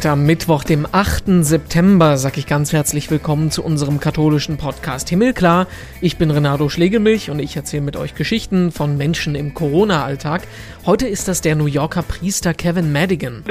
Heute am Mittwoch, dem 8. September, sage ich ganz herzlich willkommen zu unserem katholischen Podcast Himmelklar. Ich bin Renato Schlegelmilch und ich erzähle mit euch Geschichten von Menschen im Corona-Alltag. Heute ist das der New Yorker Priester Kevin Madigan.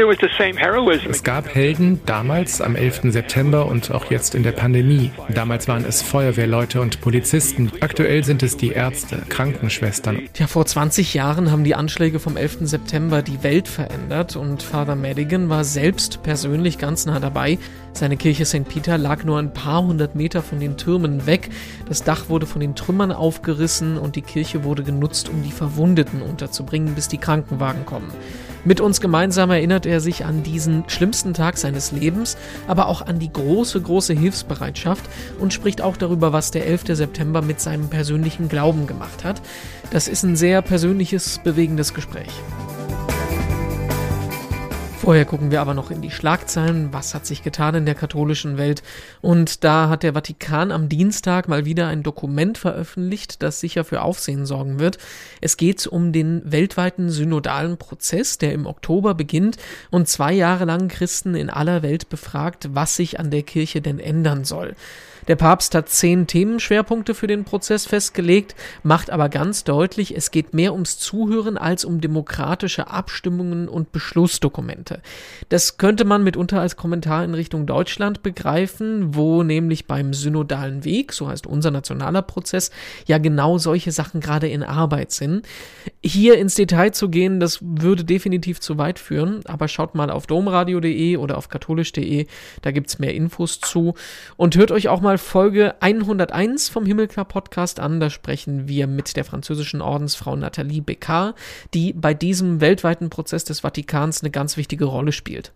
Es gab Helden damals am 11. September und auch jetzt in der Pandemie. Damals waren es Feuerwehrleute und Polizisten. Aktuell sind es die Ärzte, Krankenschwestern. Ja, vor 20 Jahren haben die Anschläge vom 11. September die Welt verändert und Father Madigan war selbst persönlich ganz nah dabei. Seine Kirche St. Peter lag nur ein paar hundert Meter von den Türmen weg. Das Dach wurde von den Trümmern aufgerissen und die Kirche wurde genutzt, um die Verwundeten unterzubringen, bis die Krankenwagen kommen. Mit uns gemeinsam erinnert er sich an diesen schlimmsten Tag seines Lebens, aber auch an die große, große Hilfsbereitschaft und spricht auch darüber, was der 11. September mit seinem persönlichen Glauben gemacht hat. Das ist ein sehr persönliches, bewegendes Gespräch. Vorher gucken wir aber noch in die Schlagzeilen. Was hat sich getan in der katholischen Welt? Und da hat der Vatikan am Dienstag mal wieder ein Dokument veröffentlicht, das sicher für Aufsehen sorgen wird. Es geht um den weltweiten synodalen Prozess, der im Oktober beginnt und zwei Jahre lang Christen in aller Welt befragt, was sich an der Kirche denn ändern soll. Der Papst hat zehn Themenschwerpunkte für den Prozess festgelegt, macht aber ganz deutlich, es geht mehr ums Zuhören als um demokratische Abstimmungen und Beschlussdokumente. Das könnte man mitunter als Kommentar in Richtung Deutschland begreifen, wo nämlich beim synodalen Weg, so heißt unser nationaler Prozess, ja genau solche Sachen gerade in Arbeit sind. Hier ins Detail zu gehen, das würde definitiv zu weit führen, aber schaut mal auf domradio.de oder auf katholisch.de, da gibt's mehr Infos zu und hört euch auch mal Folge 101 vom Himmelklar Podcast an. Da sprechen wir mit der französischen Ordensfrau Nathalie Beccard, die bei diesem weltweiten Prozess des Vatikans eine ganz wichtige Rolle spielt.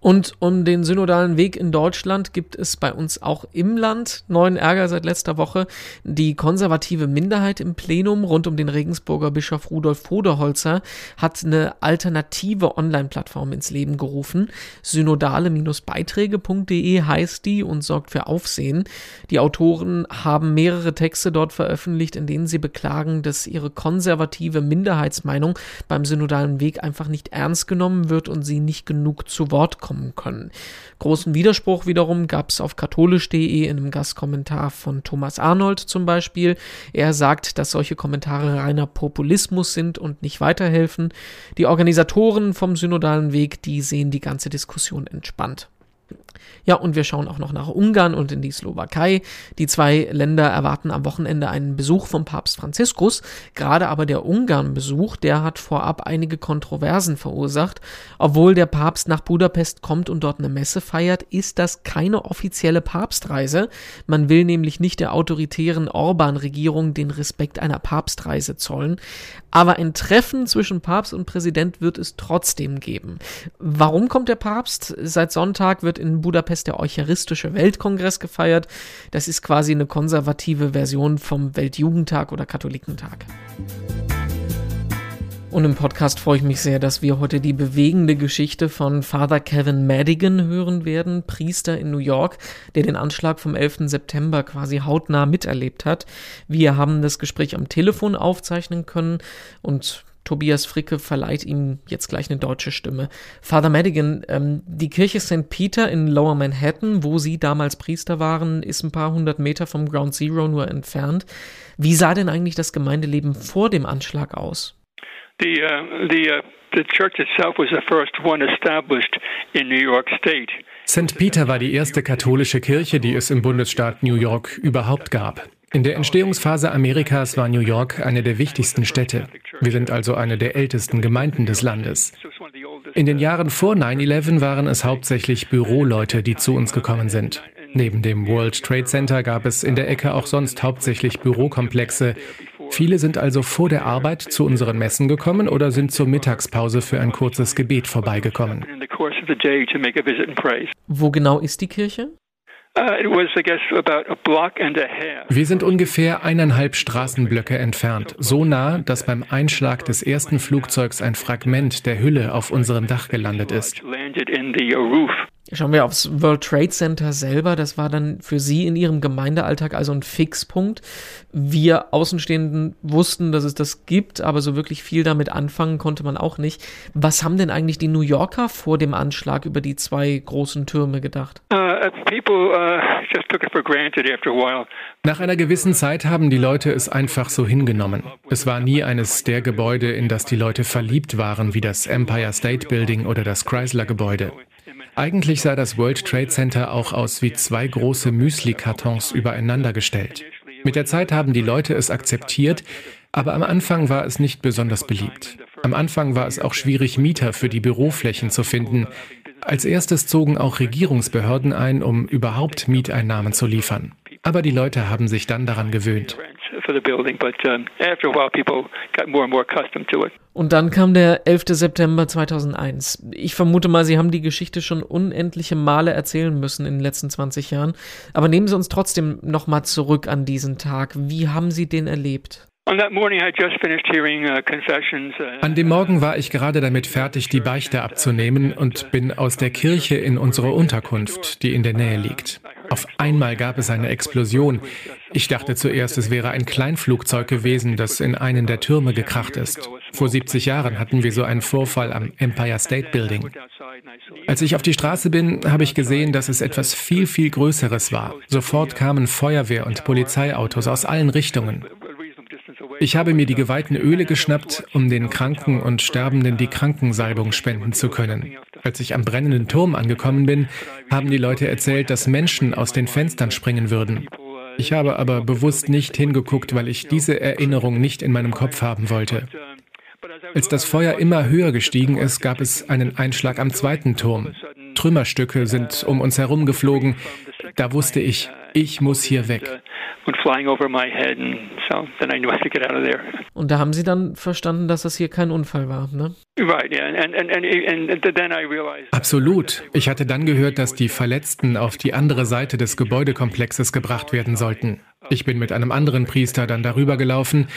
Und um den synodalen Weg in Deutschland gibt es bei uns auch im Land neuen Ärger seit letzter Woche. Die konservative Minderheit im Plenum rund um den Regensburger Bischof Rudolf Voderholzer hat eine alternative Online-Plattform ins Leben gerufen. Synodale-beiträge.de heißt die und sorgt für Aufsehen. Die Autoren haben mehrere Texte dort veröffentlicht, in denen sie beklagen, dass ihre konservative Minderheitsmeinung beim synodalen Weg einfach nicht ernst genommen wird und sie nicht genug zu Wort kommt kommen können. Großen Widerspruch wiederum gab es auf katholisch.de in einem Gastkommentar von Thomas Arnold zum Beispiel. Er sagt, dass solche Kommentare reiner Populismus sind und nicht weiterhelfen. Die Organisatoren vom synodalen Weg, die sehen die ganze Diskussion entspannt. Ja, und wir schauen auch noch nach Ungarn und in die Slowakei. Die zwei Länder erwarten am Wochenende einen Besuch vom Papst Franziskus. Gerade aber der Ungarn-Besuch, der hat vorab einige Kontroversen verursacht. Obwohl der Papst nach Budapest kommt und dort eine Messe feiert, ist das keine offizielle Papstreise. Man will nämlich nicht der autoritären Orban-Regierung den Respekt einer Papstreise zollen. Aber ein Treffen zwischen Papst und Präsident wird es trotzdem geben. Warum kommt der Papst? Seit Sonntag wird in Budapest der Eucharistische Weltkongress gefeiert. Das ist quasi eine konservative Version vom Weltjugendtag oder Katholikentag. Und im Podcast freue ich mich sehr, dass wir heute die bewegende Geschichte von Father Kevin Madigan hören werden, Priester in New York, der den Anschlag vom 11. September quasi hautnah miterlebt hat. Wir haben das Gespräch am Telefon aufzeichnen können und Tobias Fricke verleiht ihm jetzt gleich eine deutsche Stimme. Father Madigan, ähm, die Kirche St. Peter in Lower Manhattan, wo Sie damals Priester waren, ist ein paar hundert Meter vom Ground Zero nur entfernt. Wie sah denn eigentlich das Gemeindeleben vor dem Anschlag aus? The, uh, the, uh, the church itself was the first one established in New York State. St. Peter war die erste katholische Kirche, die es im Bundesstaat New York überhaupt gab. In der Entstehungsphase Amerikas war New York eine der wichtigsten Städte. Wir sind also eine der ältesten Gemeinden des Landes. In den Jahren vor 9-11 waren es hauptsächlich Büroleute, die zu uns gekommen sind. Neben dem World Trade Center gab es in der Ecke auch sonst hauptsächlich Bürokomplexe, Viele sind also vor der Arbeit zu unseren Messen gekommen oder sind zur Mittagspause für ein kurzes Gebet vorbeigekommen. Wo genau ist die Kirche? Uh, Wir sind ungefähr eineinhalb Straßenblöcke entfernt, so nah, dass beim Einschlag des ersten Flugzeugs ein Fragment der Hülle auf unserem Dach gelandet ist. Schauen wir aufs World Trade Center selber. Das war dann für Sie in Ihrem Gemeindealltag also ein Fixpunkt. Wir Außenstehenden wussten, dass es das gibt, aber so wirklich viel damit anfangen konnte man auch nicht. Was haben denn eigentlich die New Yorker vor dem Anschlag über die zwei großen Türme gedacht? Uh, uh, Nach einer gewissen Zeit haben die Leute es einfach so hingenommen. Es war nie eines der Gebäude, in das die Leute verliebt waren, wie das Empire State Building oder das Chrysler Gebäude. Eigentlich sah das World Trade Center auch aus wie zwei große Müsli-Kartons übereinander gestellt. Mit der Zeit haben die Leute es akzeptiert, aber am Anfang war es nicht besonders beliebt. Am Anfang war es auch schwierig, Mieter für die Büroflächen zu finden. Als erstes zogen auch Regierungsbehörden ein, um überhaupt Mieteinnahmen zu liefern. Aber die Leute haben sich dann daran gewöhnt for the building, but um, after a while people got more and more accustomed to it. Und dann kam der 11. September 2001. Ich vermute mal, Sie haben die Geschichte schon unendliche Male erzählen müssen in den letzten 20 Jahren. Aber nehmen Sie uns trotzdem nochmal zurück an diesen Tag. Wie haben Sie den erlebt? Uh, uh, an dem Morgen war ich gerade damit fertig, die Beichte abzunehmen und bin aus der Kirche in unsere Unterkunft, die in der Nähe liegt. Auf einmal gab es eine Explosion. Ich dachte zuerst, es wäre ein Kleinflugzeug gewesen, das in einen der Türme gekracht ist. Vor 70 Jahren hatten wir so einen Vorfall am Empire State Building. Als ich auf die Straße bin, habe ich gesehen, dass es etwas viel, viel Größeres war. Sofort kamen Feuerwehr- und Polizeiautos aus allen Richtungen. Ich habe mir die geweihten Öle geschnappt, um den Kranken und Sterbenden die Krankensalbung spenden zu können. Als ich am brennenden Turm angekommen bin, haben die Leute erzählt, dass Menschen aus den Fenstern springen würden. Ich habe aber bewusst nicht hingeguckt, weil ich diese Erinnerung nicht in meinem Kopf haben wollte. Als das Feuer immer höher gestiegen ist, gab es einen Einschlag am zweiten Turm. Trümmerstücke sind um uns herum geflogen. Da wusste ich, ich muss hier weg flying over my head and so then I knew I had to get out of there. Und da haben Sie dann verstanden, dass das hier kein Unfall war, ne? Right, yeah. And, and, and, and then I realized Absolut. Ich hatte dann gehört, dass die Verletzten auf die andere Seite des Gebäudekomplexes gebracht werden sollten. Ich bin mit einem anderen Priester dann darüber gelaufen,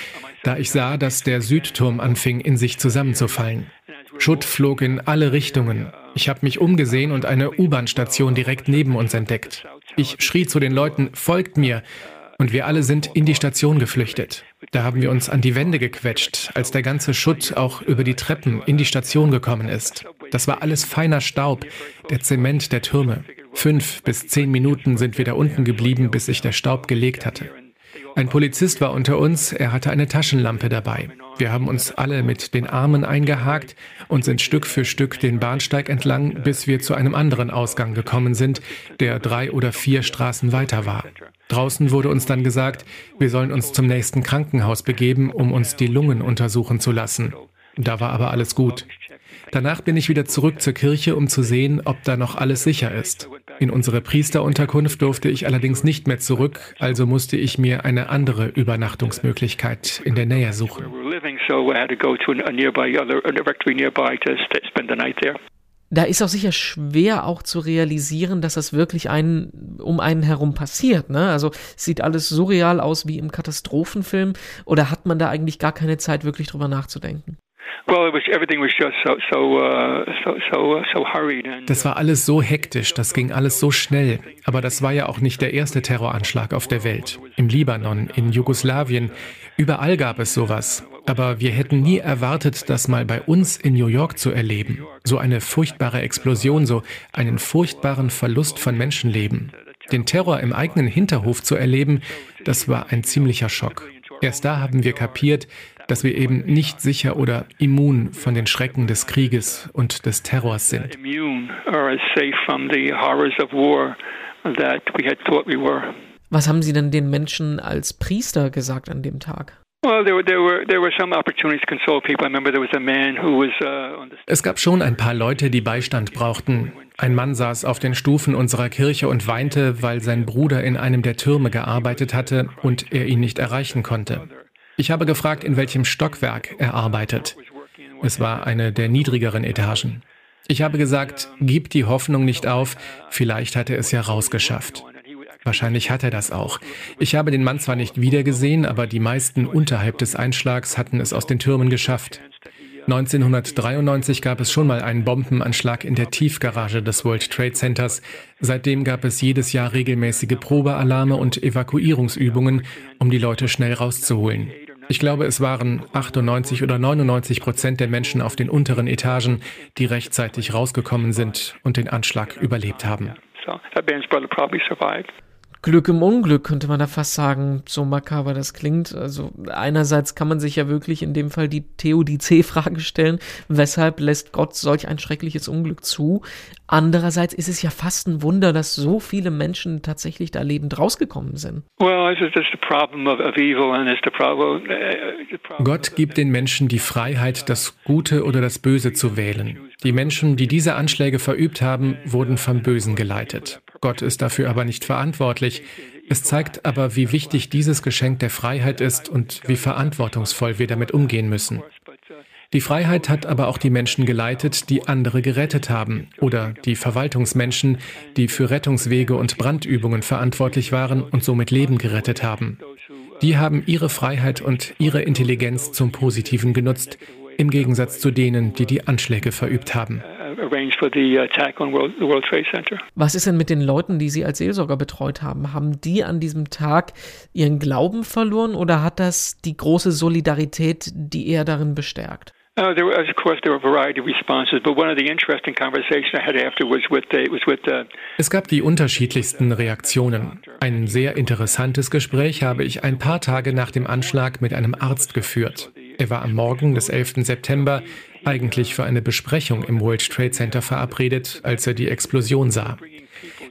da ich sah, dass der Südturm anfing, in sich zusammenzufallen. Schutt flog in alle Richtungen. Ich habe mich umgesehen und eine U-Bahn-Station direkt neben uns entdeckt. Ich schrie zu den Leuten, folgt mir und wir alle sind in die Station geflüchtet. Da haben wir uns an die Wände gequetscht, als der ganze Schutt auch über die Treppen in die Station gekommen ist. Das war alles feiner Staub, der Zement der Türme. Fünf bis zehn Minuten sind wir da unten geblieben, bis sich der Staub gelegt hatte. Ein Polizist war unter uns, er hatte eine Taschenlampe dabei. Wir haben uns alle mit den Armen eingehakt und sind Stück für Stück den Bahnsteig entlang, bis wir zu einem anderen Ausgang gekommen sind, der drei oder vier Straßen weiter war. Draußen wurde uns dann gesagt, wir sollen uns zum nächsten Krankenhaus begeben, um uns die Lungen untersuchen zu lassen. Da war aber alles gut. Danach bin ich wieder zurück zur Kirche, um zu sehen, ob da noch alles sicher ist. In unsere Priesterunterkunft durfte ich allerdings nicht mehr zurück, also musste ich mir eine andere Übernachtungsmöglichkeit in der Nähe suchen. Da ist auch sicher schwer auch zu realisieren, dass das wirklich einen, um einen herum passiert. Ne? Also sieht alles surreal aus wie im Katastrophenfilm oder hat man da eigentlich gar keine Zeit, wirklich drüber nachzudenken? Uh, das war alles so hektisch, das ging alles so schnell. Aber das war ja auch nicht der erste Terroranschlag auf der Welt. Im Libanon, in Jugoslawien, überall gab es sowas. Aber wir hätten nie erwartet, das mal bei uns in New York zu erleben. So eine furchtbare Explosion, so einen furchtbaren Verlust von Menschenleben. Den Terror im eigenen Hinterhof zu erleben, das war ein ziemlicher Schock. Erst da haben wir kapiert, dass wir eben nicht sicher oder immun von den Schrecken des Krieges und des Terrors sind. Was haben Sie denn den Menschen als Priester gesagt an dem Tag? Es gab schon ein paar Leute, die Beistand brauchten. Ein Mann saß auf den Stufen unserer Kirche und weinte, weil sein Bruder in einem der Türme gearbeitet hatte und er ihn nicht erreichen konnte. Ich habe gefragt, in welchem Stockwerk er arbeitet. Es war eine der niedrigeren Etagen. Ich habe gesagt, gib die Hoffnung nicht auf, vielleicht hat er es ja rausgeschafft. Wahrscheinlich hat er das auch. Ich habe den Mann zwar nicht wiedergesehen, aber die meisten unterhalb des Einschlags hatten es aus den Türmen geschafft. 1993 gab es schon mal einen Bombenanschlag in der Tiefgarage des World Trade Centers. Seitdem gab es jedes Jahr regelmäßige Probealarme und Evakuierungsübungen, um die Leute schnell rauszuholen. Ich glaube, es waren 98 oder 99 Prozent der Menschen auf den unteren Etagen, die rechtzeitig rausgekommen sind und den Anschlag überlebt haben. Glück im Unglück, könnte man da fast sagen, so makaber das klingt. Also einerseits kann man sich ja wirklich in dem Fall die Theodizee-Frage stellen, weshalb lässt Gott solch ein schreckliches Unglück zu? Andererseits ist es ja fast ein Wunder, dass so viele Menschen tatsächlich da lebend rausgekommen sind. Uh, Gott gibt den Menschen die Freiheit, das Gute oder das Böse zu wählen. Die Menschen, die diese Anschläge verübt haben, wurden vom Bösen geleitet. Gott ist dafür aber nicht verantwortlich. Es zeigt aber, wie wichtig dieses Geschenk der Freiheit ist und wie verantwortungsvoll wir damit umgehen müssen. Die Freiheit hat aber auch die Menschen geleitet, die andere gerettet haben, oder die Verwaltungsmenschen, die für Rettungswege und Brandübungen verantwortlich waren und somit Leben gerettet haben. Die haben ihre Freiheit und ihre Intelligenz zum Positiven genutzt, im Gegensatz zu denen, die die Anschläge verübt haben. Was ist denn mit den Leuten, die Sie als Seelsorger betreut haben? Haben die an diesem Tag ihren Glauben verloren oder hat das die große Solidarität, die er darin bestärkt? Uh, es gab die unterschiedlichsten Reaktionen. Ein sehr interessantes Gespräch habe ich ein paar Tage nach dem Anschlag mit einem Arzt geführt. Er war am Morgen des 11. September eigentlich für eine Besprechung im World Trade Center verabredet, als er die Explosion sah.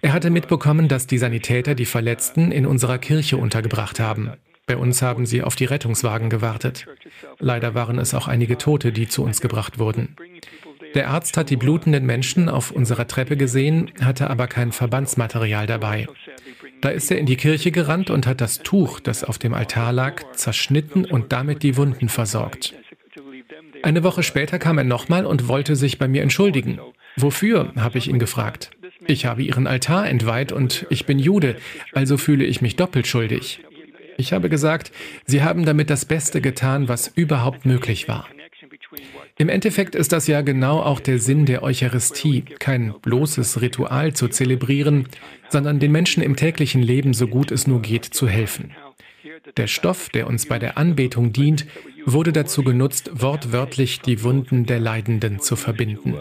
Er hatte mitbekommen, dass die Sanitäter die Verletzten in unserer Kirche untergebracht haben. Bei uns haben sie auf die Rettungswagen gewartet. Leider waren es auch einige Tote, die zu uns gebracht wurden. Der Arzt hat die blutenden Menschen auf unserer Treppe gesehen, hatte aber kein Verbandsmaterial dabei. Da ist er in die Kirche gerannt und hat das Tuch, das auf dem Altar lag, zerschnitten und damit die Wunden versorgt. Eine Woche später kam er nochmal und wollte sich bei mir entschuldigen. Wofür, habe ich ihn gefragt. Ich habe ihren Altar entweiht und ich bin Jude, also fühle ich mich doppelt schuldig. Ich habe gesagt, sie haben damit das Beste getan, was überhaupt möglich war. Im Endeffekt ist das ja genau auch der Sinn der Eucharistie, kein bloßes Ritual zu zelebrieren, sondern den Menschen im täglichen Leben so gut es nur geht zu helfen. Der Stoff, der uns bei der Anbetung dient, wurde dazu genutzt, wortwörtlich die Wunden der Leidenden zu verbinden.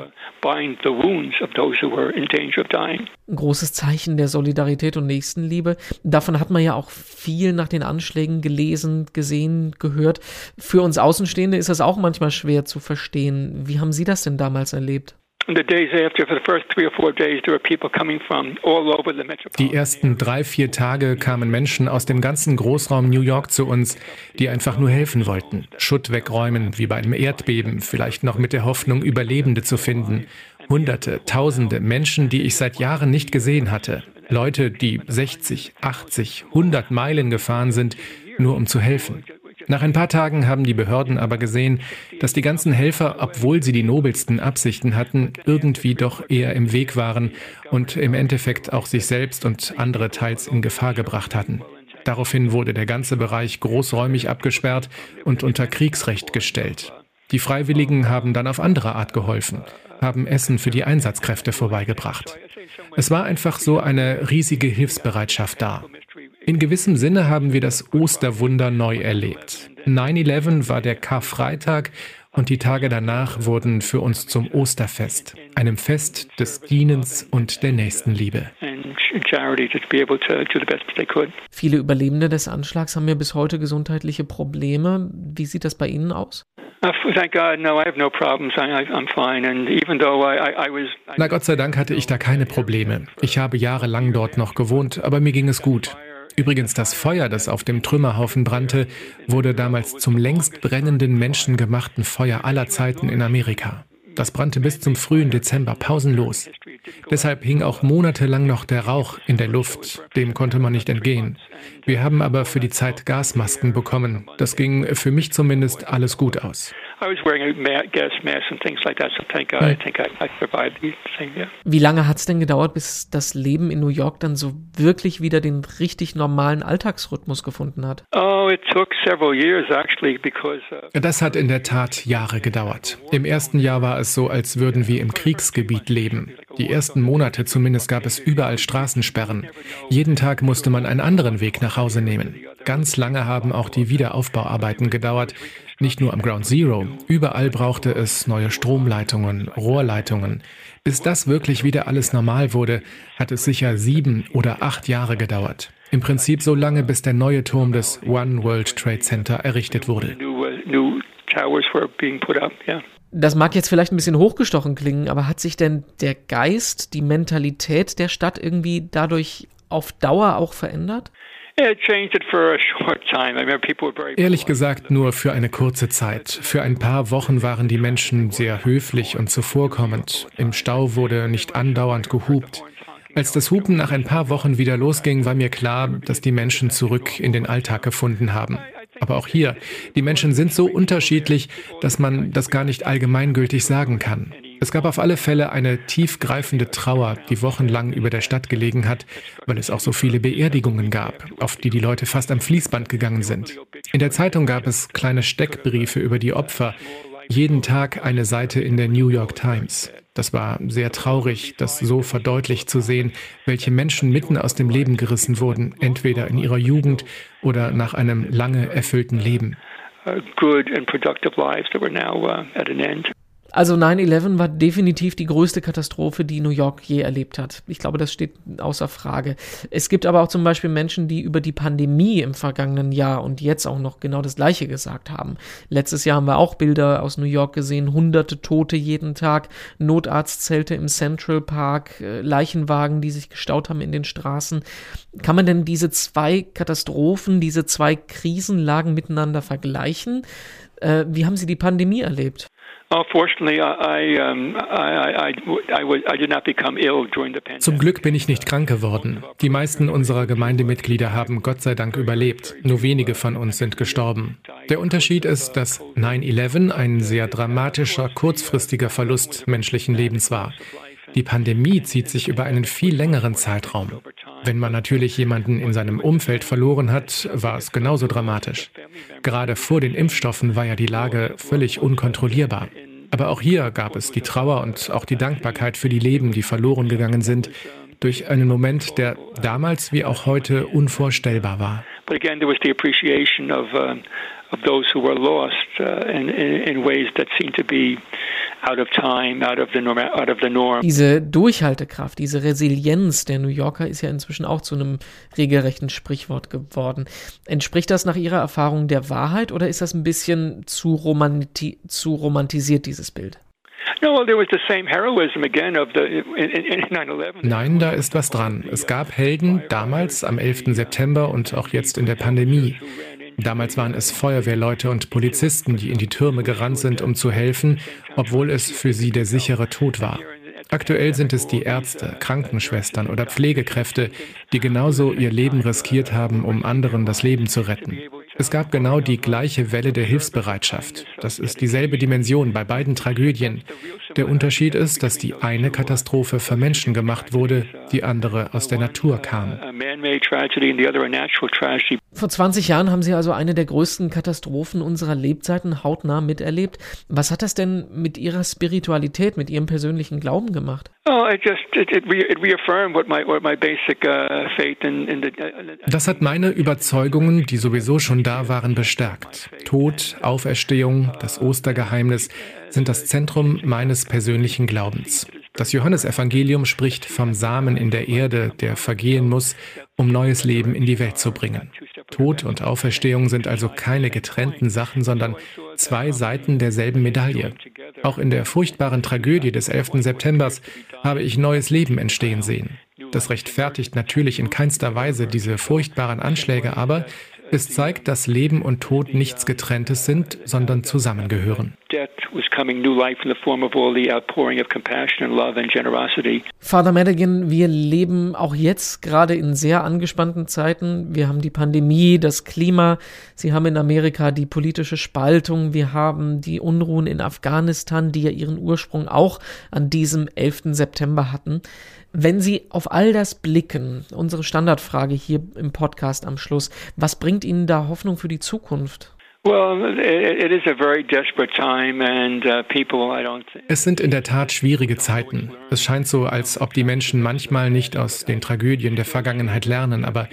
Großes Zeichen der Solidarität und Nächstenliebe. Davon hat man ja auch viel nach den Anschlägen gelesen, gesehen, gehört. Für uns Außenstehende ist das auch manchmal schwer zu verstehen. Wie haben Sie das denn damals erlebt? Die ersten drei, vier Tage kamen Menschen aus dem ganzen Großraum New York zu uns, die einfach nur helfen wollten. Schutt wegräumen, wie bei einem Erdbeben, vielleicht noch mit der Hoffnung, Überlebende zu finden. Hunderte, Tausende Menschen, die ich seit Jahren nicht gesehen hatte. Leute, die 60, 80, 100 Meilen gefahren sind, nur um zu helfen. Nach ein paar Tagen haben die Behörden aber gesehen, dass die ganzen Helfer, obwohl sie die nobelsten Absichten hatten, irgendwie doch eher im Weg waren und im Endeffekt auch sich selbst und andere teils in Gefahr gebracht hatten. Daraufhin wurde der ganze Bereich großräumig abgesperrt und unter Kriegsrecht gestellt. Die Freiwilligen haben dann auf andere Art geholfen, haben Essen für die Einsatzkräfte vorbeigebracht. Es war einfach so eine riesige Hilfsbereitschaft da. In gewissem Sinne haben wir das Osterwunder neu erlebt. 9-11 war der Karfreitag und die Tage danach wurden für uns zum Osterfest, einem Fest des Dienens und der Nächstenliebe. Viele Überlebende des Anschlags haben ja bis heute gesundheitliche Probleme. Wie sieht das bei Ihnen aus? Na Gott sei Dank hatte ich da keine Probleme. Ich habe jahrelang dort noch gewohnt, aber mir ging es gut. Übrigens, das Feuer, das auf dem Trümmerhaufen brannte, wurde damals zum längst brennenden menschengemachten Feuer aller Zeiten in Amerika. Das brannte bis zum frühen Dezember pausenlos. Deshalb hing auch monatelang noch der Rauch in der Luft. Dem konnte man nicht entgehen. Wir haben aber für die Zeit Gasmasken bekommen. Das ging für mich zumindest alles gut aus. Wie lange hat es denn gedauert, bis das Leben in New York dann so wirklich wieder den richtig normalen Alltagsrhythmus gefunden hat? Oh, uh, das hat in der Tat Jahre gedauert. Im ersten Jahr war es so, als würden wir im Kriegsgebiet leben. Die ersten Monate zumindest gab es überall Straßensperren. Jeden Tag musste man einen anderen Weg nach Hause nehmen. Ganz lange haben auch die Wiederaufbauarbeiten gedauert. Nicht nur am Ground Zero, überall brauchte es neue Stromleitungen, Rohrleitungen. Bis das wirklich wieder alles normal wurde, hat es sicher sieben oder acht Jahre gedauert. Im Prinzip so lange, bis der neue Turm des One World Trade Center errichtet wurde. Das mag jetzt vielleicht ein bisschen hochgestochen klingen, aber hat sich denn der Geist, die Mentalität der Stadt irgendwie dadurch auf Dauer auch verändert? Ehrlich gesagt nur für eine kurze Zeit. Für ein paar Wochen waren die Menschen sehr höflich und zuvorkommend. Im Stau wurde nicht andauernd gehupt. Als das Hupen nach ein paar Wochen wieder losging, war mir klar, dass die Menschen zurück in den Alltag gefunden haben. Aber auch hier, die Menschen sind so unterschiedlich, dass man das gar nicht allgemeingültig sagen kann. Es gab auf alle Fälle eine tiefgreifende Trauer, die wochenlang über der Stadt gelegen hat, weil es auch so viele Beerdigungen gab, auf die die Leute fast am Fließband gegangen sind. In der Zeitung gab es kleine Steckbriefe über die Opfer, jeden Tag eine Seite in der New York Times. Das war sehr traurig, das so verdeutlicht zu sehen, welche Menschen mitten aus dem Leben gerissen wurden, entweder in ihrer Jugend oder nach einem lange erfüllten Leben. Uh, good and productive lives that were now uh, at an end. Also 9-11 war definitiv die größte Katastrophe, die New York je erlebt hat. Ich glaube, das steht außer Frage. Es gibt aber auch zum Beispiel Menschen, die über die Pandemie im vergangenen Jahr und jetzt auch noch genau das Gleiche gesagt haben. Letztes Jahr haben wir auch Bilder aus New York gesehen, hunderte Tote jeden Tag, Notarztzelte im Central Park, äh, Leichenwagen, die sich gestaut haben in den Straßen. Kann man denn diese zwei Katastrophen, diese zwei Krisenlagen miteinander vergleichen? Äh, wie haben Sie die Pandemie erlebt? Zum Glück bin ich nicht krank geworden. Die meisten unserer Gemeindemitglieder haben Gott sei Dank überlebt. Nur wenige von uns sind gestorben. Der Unterschied ist, dass 9-11 ein sehr dramatischer, kurzfristiger Verlust menschlichen Lebens war. Die Pandemie zieht sich über einen viel längeren Zeitraum. Wenn man natürlich jemanden in seinem Umfeld verloren hat, war es genauso dramatisch. Gerade vor den Impfstoffen war ja die Lage völlig unkontrollierbar. Aber auch hier gab es die Trauer und auch die Dankbarkeit für die Leben, die verloren gegangen sind, durch einen Moment, der damals wie auch heute unvorstellbar war. But again, there was the appreciation of, uh, of those who were lost uh, in, in, ways that seemed to be out of time, out of the norm. Out of the norm. Diese Durchhaltekraft, diese Resilienz der New Yorker ist ja inzwischen auch zu einem regelrechten Sprichwort geworden. Entspricht das nach Ihrer Erfahrung der Wahrheit oder ist das ein bisschen zu, romanti zu romantisiert, dieses Bild? Nein, da ist was dran. Es gab Helden damals am 11. September und auch jetzt in der Pandemie. Damals waren es Feuerwehrleute und Polizisten, die in die Türme gerannt sind, um zu helfen, obwohl es für sie der sichere Tod war. Aktuell sind es die Ärzte, Krankenschwestern oder Pflegekräfte, die genauso ihr Leben riskiert haben, um anderen das Leben zu retten. Es gab genau die gleiche Welle der Hilfsbereitschaft. Das ist dieselbe Dimension bei beiden Tragödien. Der Unterschied ist, dass die eine Katastrophe für Menschen gemacht wurde, die andere aus der Natur kam. Vor 20 Jahren haben Sie also eine der größten Katastrophen unserer Lebzeiten hautnah miterlebt. Was hat das denn mit Ihrer Spiritualität, mit Ihrem persönlichen Glauben gemacht? Oh, uh, das hat meine Überzeugungen, die sowieso schon da waren, bestärkt. Tod, Auferstehung, das Ostergeheimnis sind das Zentrum meines persönlichen Glaubens. Das Johannesevangelium spricht vom Samen in der Erde, der vergehen muss, um neues Leben in die Welt zu bringen. Tod und Auferstehung sind also keine getrennten Sachen, sondern zwei Seiten derselben Medaille. Auch in der furchtbaren Tragödie des 11. September habe ich neues Leben entstehen sehen. Das rechtfertigt natürlich in keinster Weise diese furchtbaren Anschläge, aber es zeigt, dass Leben und Tod nichts Getrenntes sind, sondern zusammengehören. Father Madigan, wir leben auch jetzt gerade in sehr angespannten Zeiten. Wir haben die Pandemie, das Klima. Sie haben in Amerika die politische Spaltung. Wir haben die Unruhen in Afghanistan, die ja ihren Ursprung auch an diesem 11. September hatten. Wenn Sie auf all das blicken, unsere Standardfrage hier im Podcast am Schluss, was bringt Ihnen da Hoffnung für die Zukunft? Uh, es sind in der Tat schwierige Zeiten. Es scheint so, als ob die Menschen manchmal nicht aus den Tragödien der Vergangenheit lernen, aber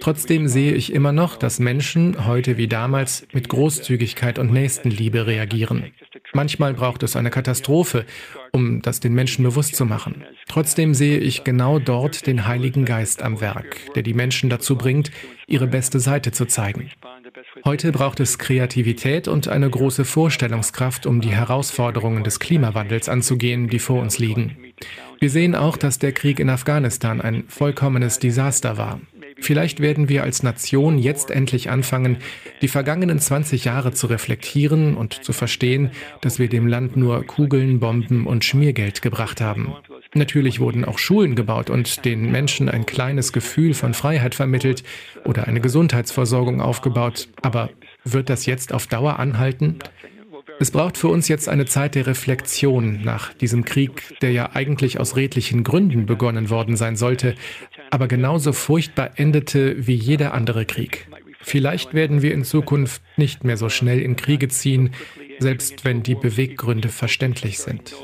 trotzdem sehe ich immer noch, dass Menschen heute wie damals mit Großzügigkeit und Nächstenliebe reagieren. Manchmal braucht es eine Katastrophe, um das den Menschen bewusst zu machen. Trotzdem sehe ich genau dort den Heiligen Geist am Werk, der die Menschen dazu bringt, ihre beste Seite zu zeigen. Heute braucht es Kreativität und eine große Vorstellungskraft, um die Herausforderungen des Klimawandels anzugehen, die vor uns liegen. Wir sehen auch, dass der Krieg in Afghanistan ein vollkommenes Desaster war. Vielleicht werden wir als Nation jetzt endlich anfangen, die vergangenen 20 Jahre zu reflektieren und zu verstehen, dass wir dem Land nur Kugeln, Bomben und Schmiergeld gebracht haben. Natürlich wurden auch Schulen gebaut und den Menschen ein kleines Gefühl von Freiheit vermittelt oder eine Gesundheitsversorgung aufgebaut. Aber wird das jetzt auf Dauer anhalten? Es braucht für uns jetzt eine Zeit der Reflexion nach diesem Krieg, der ja eigentlich aus redlichen Gründen begonnen worden sein sollte, aber genauso furchtbar endete wie jeder andere Krieg. Vielleicht werden wir in Zukunft nicht mehr so schnell in Kriege ziehen, selbst wenn die Beweggründe verständlich sind.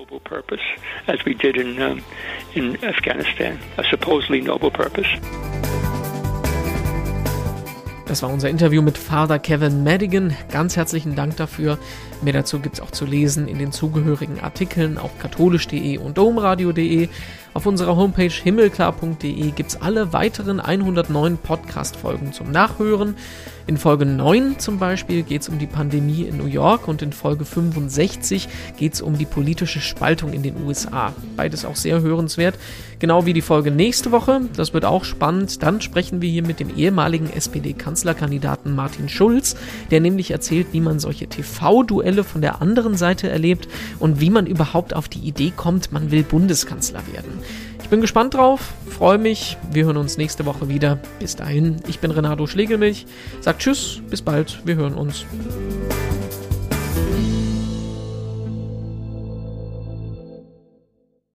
Das war unser Interview mit Father Kevin Madigan. Ganz herzlichen Dank dafür. Mehr dazu gibt es auch zu lesen in den zugehörigen Artikeln auf katholisch.de und domradio.de. Auf unserer Homepage himmelklar.de gibt es alle weiteren 109 Podcast-Folgen zum Nachhören. In Folge 9 zum Beispiel geht es um die Pandemie in New York und in Folge 65 geht es um die politische Spaltung in den USA. Beides auch sehr hörenswert. Genau wie die Folge nächste Woche. Das wird auch spannend. Dann sprechen wir hier mit dem ehemaligen SPD-Kanzlerkandidaten Martin Schulz, der nämlich erzählt, wie man solche TV-Duelle von der anderen Seite erlebt und wie man überhaupt auf die Idee kommt, man will Bundeskanzler werden. Ich bin gespannt drauf, freue mich. Wir hören uns nächste Woche wieder. Bis dahin, ich bin Renato Schlegelmilch. Sagt Tschüss, bis bald, wir hören uns.